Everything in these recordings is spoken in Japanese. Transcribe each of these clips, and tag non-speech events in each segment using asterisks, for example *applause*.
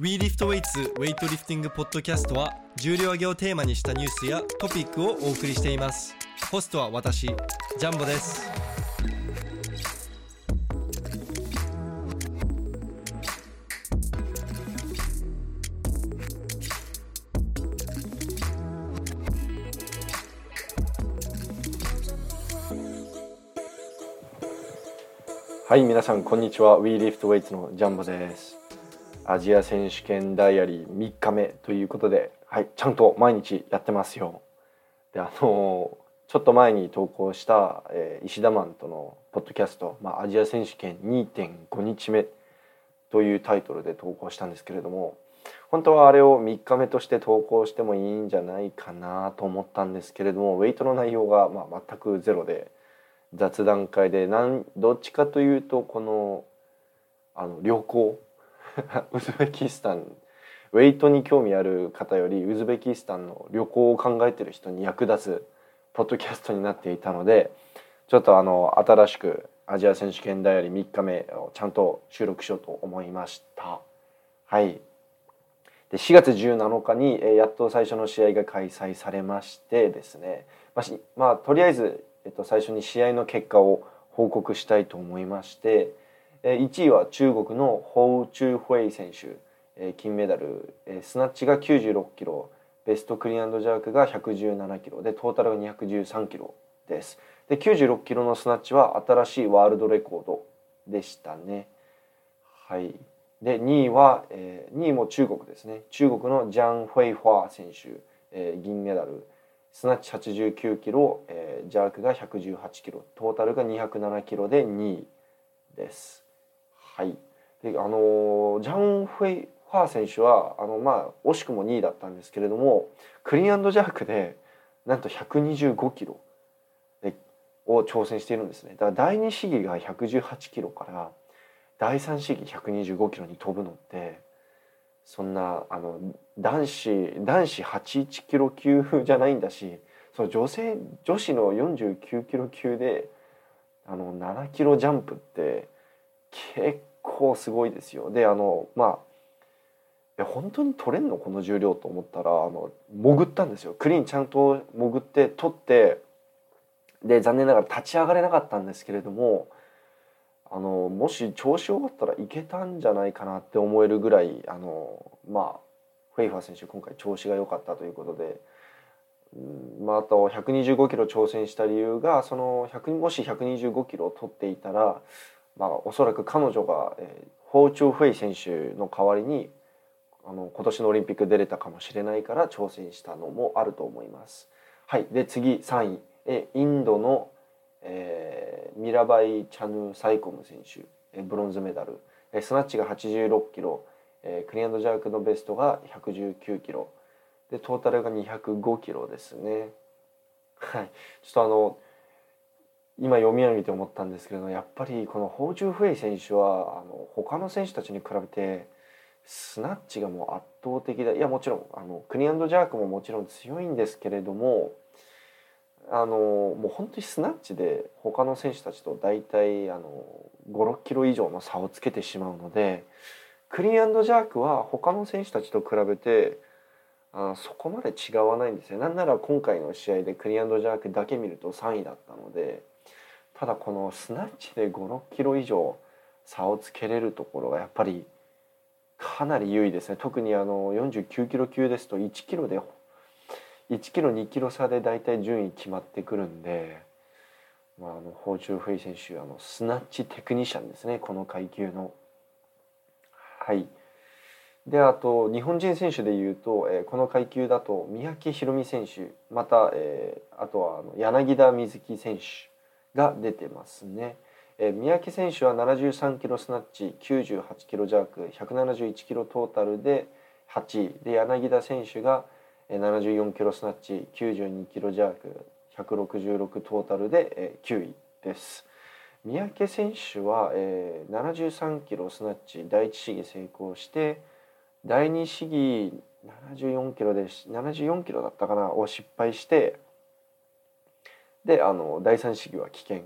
WeLiftWeights ウェイトリフティングポッドキャストは重量挙げをテーマにしたニュースやトピックをお送りしています。ホストは私ジャンボです。はい皆さんこんにちは。WeLiftWeights のジャンボです。アジア選手権ダイアリー3日目ということではいちゃんと毎日やってますよ。であのちょっと前に投稿した、えー石田マンとのポッドキャスト、まあ、アジア選手権2.5日目というタイトルで投稿したんですけれども本当はあれを3日目として投稿してもいいんじゃないかなと思ったんですけれどもウェイトの内容がまあ全くゼロで雑談会でなんどっちかというとこのあの旅行 *laughs* ウズベキスタンウェイトに興味ある方よりウズベキスタンの旅行を考えてる人に役立つポッドキャストになっていたのでちょっとあの新しくアジア選手権ダイアリー3日目をちゃんと収録しようと思いました。はいで4月17日に、えやっと最初の試合が開催されましてですね、まあまあ、とりあえず、えっと、最初に試合の結果を報告したいと思いまして、1位は中国のホウ・チュウ・フェイ選手、金メダル、スナッチが96キロ。ベストクリアンドジャークが117キロ。でトータルが213キロです。で96キロのスナッチは新しいワールドレコードでしたね。はい。で2位は、2位も中国ですね。中国のジャン・フェイファー選手、銀メダル。スナッチ89キロ、ジャークが118キロ。トータルが207キロで2位です。はい。であのジャン・フェイファー選手はあのまあ惜しくも2位だったんですけれどもクリーンジャークでなんと125キロでを挑戦しているんですね。だから第2試技が118キロから第3試技125キロに飛ぶのってそんなあの男子男子81キロ級じゃないんだしその女性女子の49キロ級であの7キロジャンプって結構すごいですよ。であのまあいや本当に取れんの？この重量と思ったらあの潜ったんですよクリーンちゃんと潜って取ってで残念ながら立ち上がれなかったんですけれどもあのもし調子良かったらいけたんじゃないかなって思えるぐらいあのまあフェイファー選手今回調子が良かったということで、まあ、あと125キロ挑戦した理由がその100もし125キロを取っていたら、まあ、おそらく彼女が、えー、ホーチョウ・フェイ選手の代わりにあの今年のオリンピック出れたかもしれないから挑戦したのもあると思います。はい、で次3位。えインドの、えーミラバイ・チャヌ・サイコム選手。えブロンズメダル。えスナッチが86キロ、えクリアンドジャークのベストが119キロ。でトータルが205キロですね。はい、ちょっとあの今読み上げて思ったんですけれどやっぱりこのホーチュ・フェイ選手はあの他の選手たちに比べてスナッチがもう圧倒的でいやもちろんあのクリアンドジャークももちろん強いんですけれどもあのもう本当にスナッチで他の選手たちと大体あの56キロ以上の差をつけてしまうのでクリアンジャークは他の選手たちと比べてあそこまで違わないんですよ。なんなら今回の試合でクリアンジャークだけ見ると3位だったのでただこのスナッチで56キロ以上差をつけれるところがやっぱりかなり優位ですね。特にあの49キロ級ですと1キロで1キロ2キロ差で大体順位決まってくるんで、まあ、あのホーチュー・フェイ選手あのスナッチテクニシャンですね。この階級の。はい。であと日本人選手でいうと、えーこの階級だと三宅宏実選手また、えーあとはあの柳田瑞希選手が出てますね。え三宅選手は73キロスナッチ98キロジャーク171キロトータルで8位で柳田選手が74キロスナッチ92キロジャーク166トータルで9位です。三宅選手は、73キロスナッチ第一試技成功して第二試技74キロで74キロだったかなを失敗してであの第三試技は棄権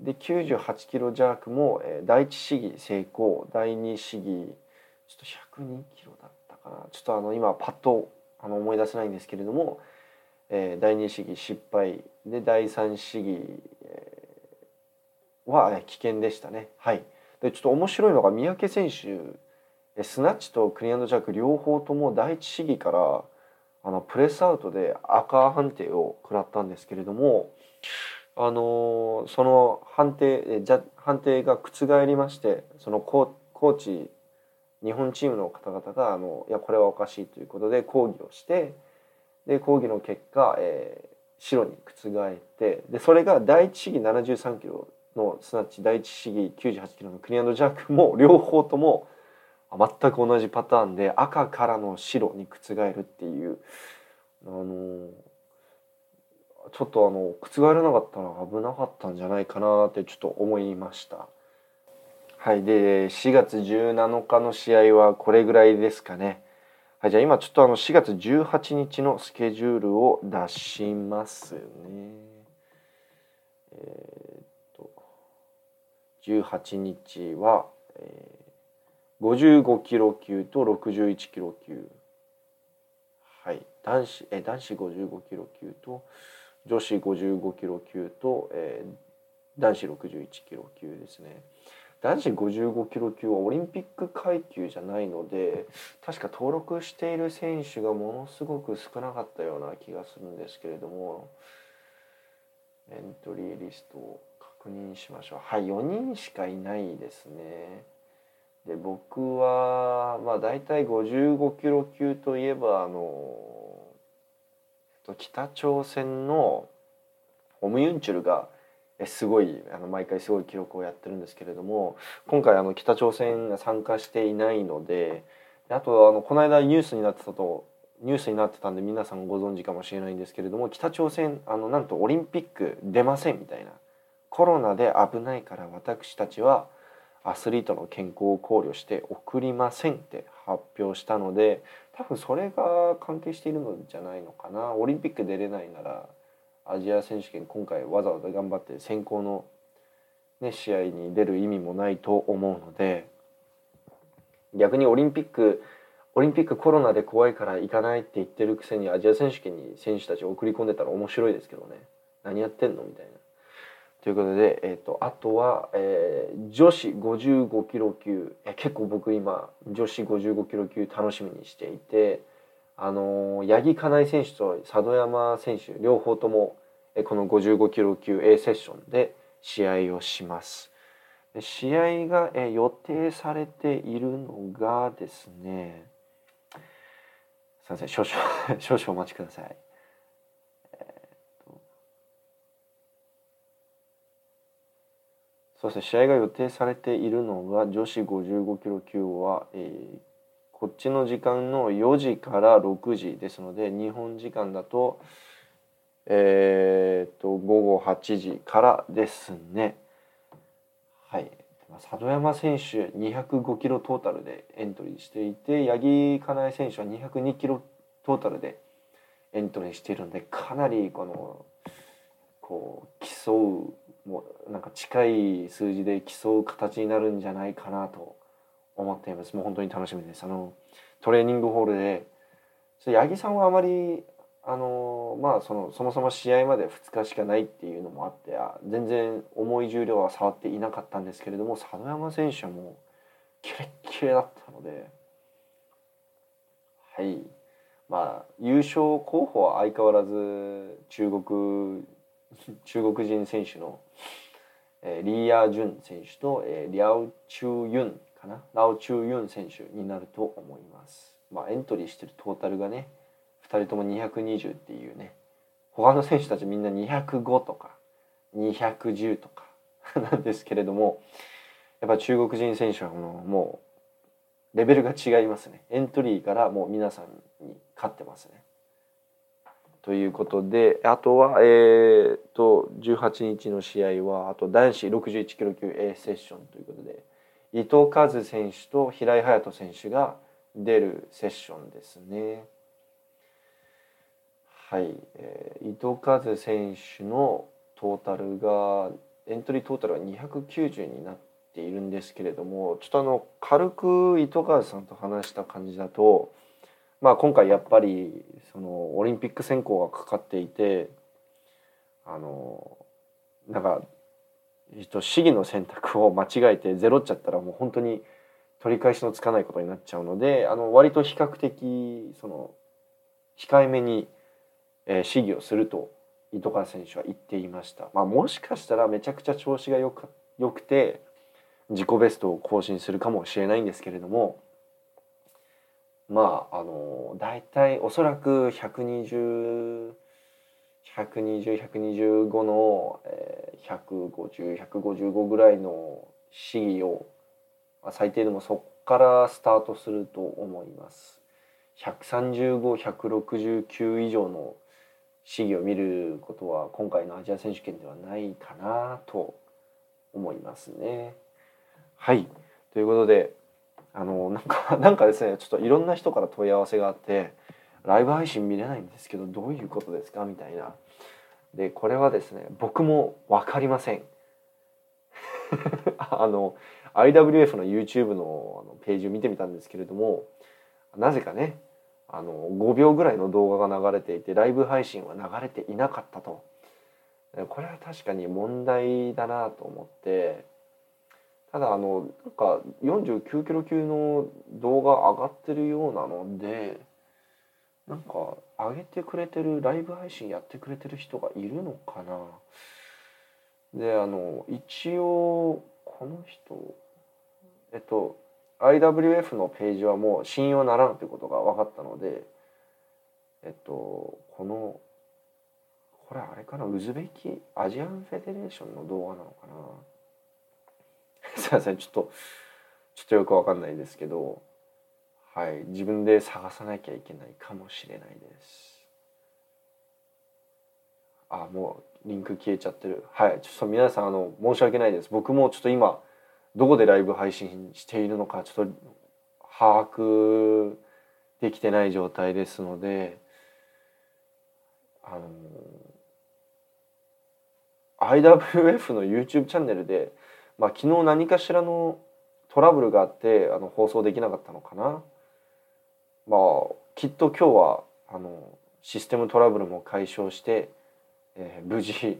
で98キロジャークも、えー第一試技成功。第二試技ちょっと102キロだったかな。ちょっとあの今パッとあの思い出せないんですけれども、えー、第2試技失敗。で第3試技、えー、は危険でしたね。はい、でちょっと面白いのが三宅選手スナッチとクリアンドジャック両方とも第1試技からあのプレスアウトで赤判定を食らったんですけれどもあのその判定じゃ判定が覆りましてそのコーチ日本チームの方々があのいやこれはおかしいということで抗議をしてで抗議の結果、えー、白に覆ってでそれが第一試技73キロのすなわち第一試技98キロのクリアンドジャックも両方とも全く同じパターンで赤からの白に覆るっていうあのちょっとあの覆らなかったら危なかったんじゃないかなってちょっと思いました。はい、で4月17日の試合はこれぐらいですかね。はい、じゃあ今ちょっとあの4月18日のスケジュールを出しますね。えー、っと18日は、えー、55キロ級と61キロ級。はい、男子え男子55キロ級と女子55キロ級と、えー、男子61キロ級ですね。男子55キロ級はオリンピック階級じゃないので確か登録している選手がものすごく少なかったような気がするんですけれどもエントリーリストを確認しましょうはい4人しかいないですねで僕はまあ大体55キロ級といえばあの北朝鮮のオムユンチュルがすごいあの毎回すごい記録をやってるんですけれども今回あの北朝鮮が参加していないのであとあのこの間ニュースになってたとニュースになってたんで皆さんご存知かもしれないんですけれども北朝鮮あのなんとオリンピック出ませんみたいな。コロナで危ないから私たちはアスリートの健康を考慮して送りませんって発表したので多分それが関係しているのじゃないのかなオリンピック出れないならアジア選手権今回わざわざ頑張って選考の、ね、試合に出る意味もないと思うので逆にオリンピックオリンピックコロナで怖いから行かないって言ってるくせにアジア選手権に選手たちを送り込んでたら面白いですけどね何やってんのみたいな。ということで、えーと、あとは、えー、女子55キロ級、え結構僕今女子55キロ級楽しみにしていて。あの八木かなえ選手と佐渡山選手両方ともえこの55キロ級 A セッションで試合をします。試合がえ予定されているのがですねすいません少々少々お待ちください。そうですね。試合が予定されているのが女子55キロ級は、えー、こっちの時間の4時から6時ですので日本時間だとえー、っと午後8時からですね。はい。佐渡山選手205キロトータルでエントリーしていて八木かなえ選手は202キロトータルでエントリーしているのでかなりこのこう競うもうなんか近い数字で競う形になるんじゃないかなと思っています。もう本当に楽しみです。あのトレーニングホールで八木さんはあまりあのまあそのそもそも試合まで2日しかないっていうのもあって全然重い重量は触っていなかったんですけれども佐野山選手はもうキレッキレだったのではい。まあ優勝候補は相変わらず中国中国人選手の、えー、リー・ヤー・ジュン選手と、えー、リャオ・チュ・ユンかな？ラオ・チュ・ユン選手になると思います。まあ、エントリーしてるトータルがね2人とも220っていうね他の選手たちみんな205とか210とか *laughs* なんですけれどもやっぱ中国人選手はもうレベルが違いますねエントリーからもう皆さんに勝ってますね。ということであとはえー、っと18日の試合はあと男子61キロ級 A セッションということで伊藤和選手と平井隼人選手が出るセッションですね。はい、えー、伊藤和選手のトータルがエントリートータルは290になっっているんですけれどもちょっとあの軽く糸川さんと話した感じだと、まあ、今回やっぱりそのオリンピック選考がかかっていてあのなんか試技の選択を間違えてゼロっちゃったらもう本当に取り返しのつかないことになっちゃうのであの割と比較的その控えめに、えー、試技をすると糸川選手は言っていました。まあ、もしかしたらめちゃくちゃ調子がよくて自己ベストを更新するかもしれないんですけれどもまああの大体おそらく120 120、125の、えー、150、155ぐらいの試技を、まあ、最低でもそこからスタートすると思います。135、169以上の試技を見ることは今回のアジア選手権ではないかなと思いますね。はいということであのなんか *laughs* なんかですねちょっといろんな人から問い合わせがあってライブ配信見れないんですけどどういうことですか？みたいな。でこれはですね僕も分かりません。*laughs* あの IWF の YouTube のあのページを見てみたんですけれどもなぜかねあの5秒ぐらいの動画が流れていてライブ配信は流れていなかったと。これは確かに問題だなと思ってただあのなんか49キロ級の動画上がってるようなのでなんか上げてくれてるライブ配信やってくれてる人がいるのかな。であの一応この人えっと IWF のページはもう信用ならんということが分かったのでえっとこのこれあれかなウズベキアジアンフェデレーションの動画なのかな。*laughs* すいませんちょっとちょっとよく分かんないですけどはい、自分で探さなきゃいけないかもしれないです。あ、もうリンク消えちゃってる。はい、ちょっと皆さんあの申し訳ないです。僕もちょっと今どこでライブ配信しているのかちょっと把握できてない状態ですので、あの IWF の YouTube チャンネルで、まあ、昨日何かしらのトラブルがあってあの放送できなかったのかな。まあきっと今日はあのシステムトラブルも解消して、えー、無事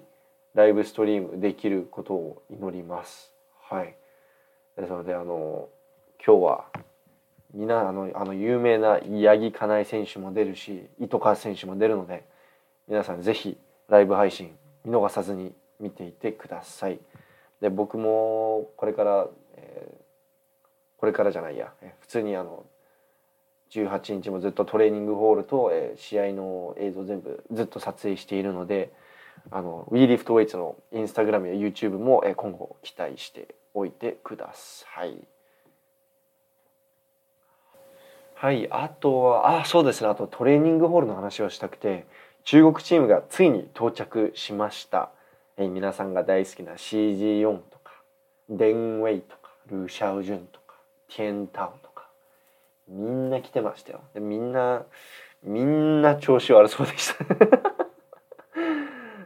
ライブストリームできることを祈ります。はい。ですのであの今日はみあのあの有名な八木かなえ選手も出るし糸川選手も出るので皆さんぜひライブ配信見逃さずに見ていてください。で僕もこれから、えー、これからじゃないや。普通にあの18日もずっとトレーニングホールと、えー、試合の映像全部ずっと撮影しているのであの w e l i f t w e i g h t のインスタグラムや YouTube も、えー、今後期待しておいてください。はい、あとはあそうですね。あとトレーニングホールの話をしたくて中国チームがついに到着しました、え、皆さんが大好きな CG4 とかデンウェイとかルーシャオジュンとかティエンタオとかみんな来てましたよ。でみんなみんな調子悪そうでした。*laughs*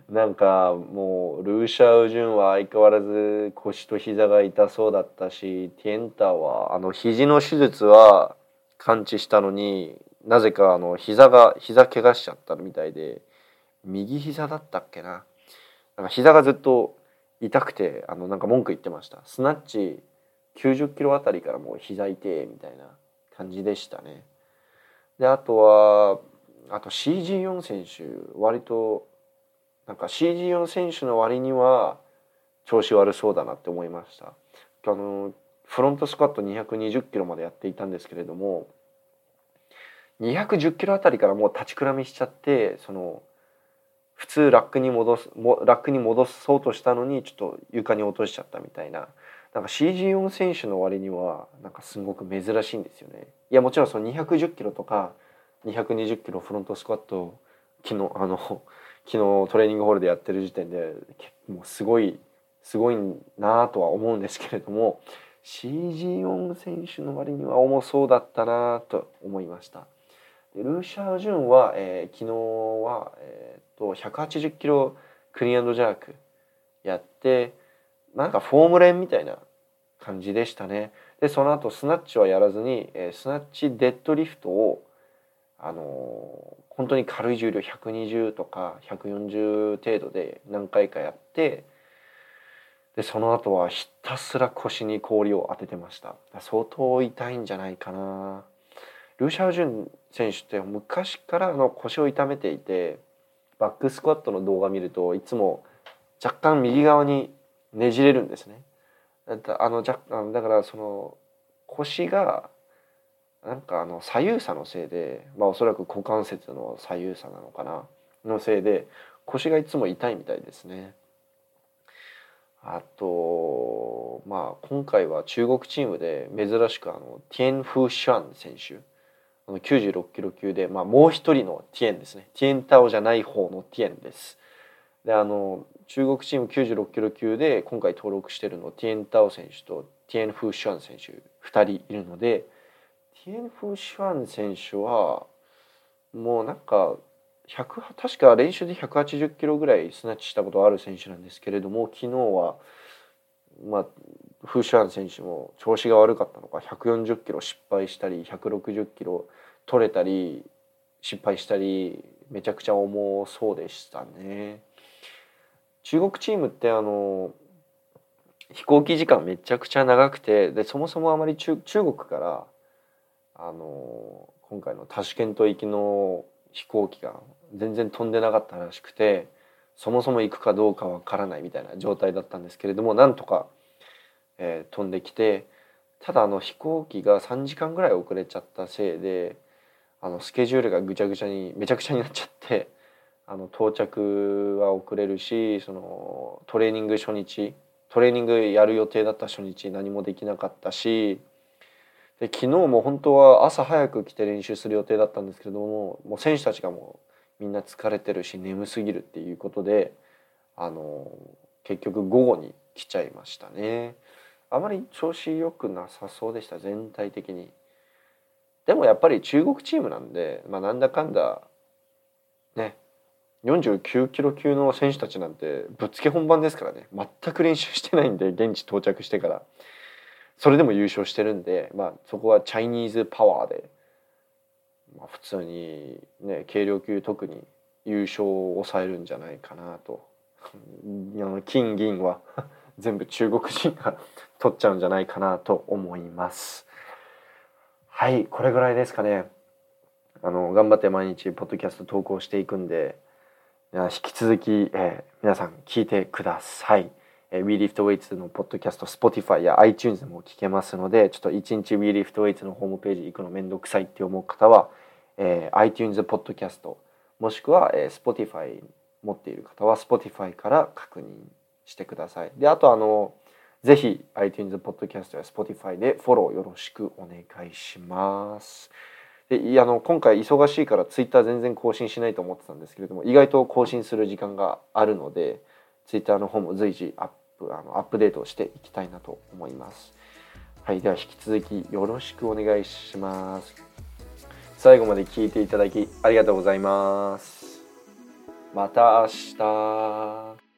なんかもうルーシャウジュンは相変わらず腰と膝が痛そうだったしティエンターはあの肘の手術は完治したのになぜかあの膝が膝怪我しちゃったみたいで右膝だったっけな？なんか膝がずっと痛くてあのなんか文句言ってましたスナッチ90キロあたりからもう膝痛えみたいな感じでしたね。であとはあと CG4 選手割となんか CG4 選手の割には調子悪そうだなって思いました。あのフロントスクワット220キロまでやっていたんですけれども210キロあたりからもう立ちくらみしちゃってその普通ラックに戻すラックに戻そうとしたのにちょっと床に落としちゃったみたいななんか CG4 選手の割にはなんかすごく珍しいんですよね。いやもちろんその210キロとか220キロフロントスクワット昨日あの *laughs* 昨日トレーニングホールでやってる時点でもうすごいすごいなとは思うんですけれども CG4 選手の割には重そうだったなと思いました。でルーシャー・ジュンは、えー、昨日は、えー、と180キロクリーンジャークやってなんかフォームレンみたいな感じでしたね。でその後スナッチはやらずに、えー、スナッチデッドリフトをあのー、本当に軽い重量120とか140程度で何回かやってでその後はひたすら腰に氷を当ててました相当痛いんじゃないかなルーシャウジュン選手って昔からあの腰を痛めていてバックスクワットの動画見るといつも若干右側にねじれるんですねあのじゃだからその腰がなんかあの左右差のせいでまあおそらく股関節の左右差なのかなのせいで腰がいつも痛いみたいですね。あとまあ今回は中国チームで珍しくあのティエン・フー・シャン選手あの96キロ級で、まあ、もう一人のティエンですねティエンタオじゃない方のティエンです。であの中国チーム96キロ級で今回登録してるのティエンタオ選手とティエン・フー・シュアン選手2人いるのでティエン・フー・シュアン選手はもうなんか100確か練習で180キロぐらいスナッチしたことある選手なんですけれども昨日はまあフー・シュアン選手も調子が悪かったのか140キロ失敗したり160キロ取れたり失敗したりめちゃくちゃ重そうでしたね。中国チームってあの飛行機時間めちゃくちゃ長くてでそもそもあまり中中国からあの今回のタシケント行きの飛行機が全然飛んでなかったらしくてそもそも行くかどうかわからないみたいな状態だったんですけれどもなんとか、えー、飛んできてただあの飛行機が3時間ぐらい遅れちゃったせいであのスケジュールがぐちゃぐちゃにめちゃくちゃになっちゃってあの到着は遅れるしそのトレーニング初日トレーニングやる予定だった初日何もできなかったしで昨日も本当は朝早く来て練習する予定だったんですけれどももう選手たちがもうみんな疲れてるし眠すぎるっていうことであの結局午後に来ちゃいましたね。あまり調子良くなさそうでした全体的に。でもやっぱり中国チームなんで、まあ、なんだかんだね49キロ級の選手たちなんてぶっつけ本番ですからね。全く練習してないんで現地到着してから。それでも優勝してるんで、まあ、そこはチャイニーズパワーで、まあ、普通にね軽量級特に優勝を抑えるんじゃないかなと。金銀は全部中国人が取っちゃうんじゃないかなと思いますはいこれぐらいですかねあの頑張って毎日ポッドキャスト投稿していくんで引き続き、えー、皆さん聞いてください。えー、WeLiftWeights のポッドキャスト Spotify や iTunes も聞けますのでちょっと1日 WeLiftWeights のホームページ行くのめんどくさいって思う方は、えー、iTunes ポッドキャストもしくは、えー、Spotify 持っている方は Spotify から確認してください。であとあのぜひ iTunes ポッドキャストや Spotify でフォローよろしくお願いします。であの今回忙しいからツイッター全然更新しないと思ってたんですけれども意外と更新する時間があるのでツイッターの方も随時アップあのアップデートしていきたいなと思います。はい、では引き続きよろしくお願いします。最後まで聞いていただきありがとうございます。また明日。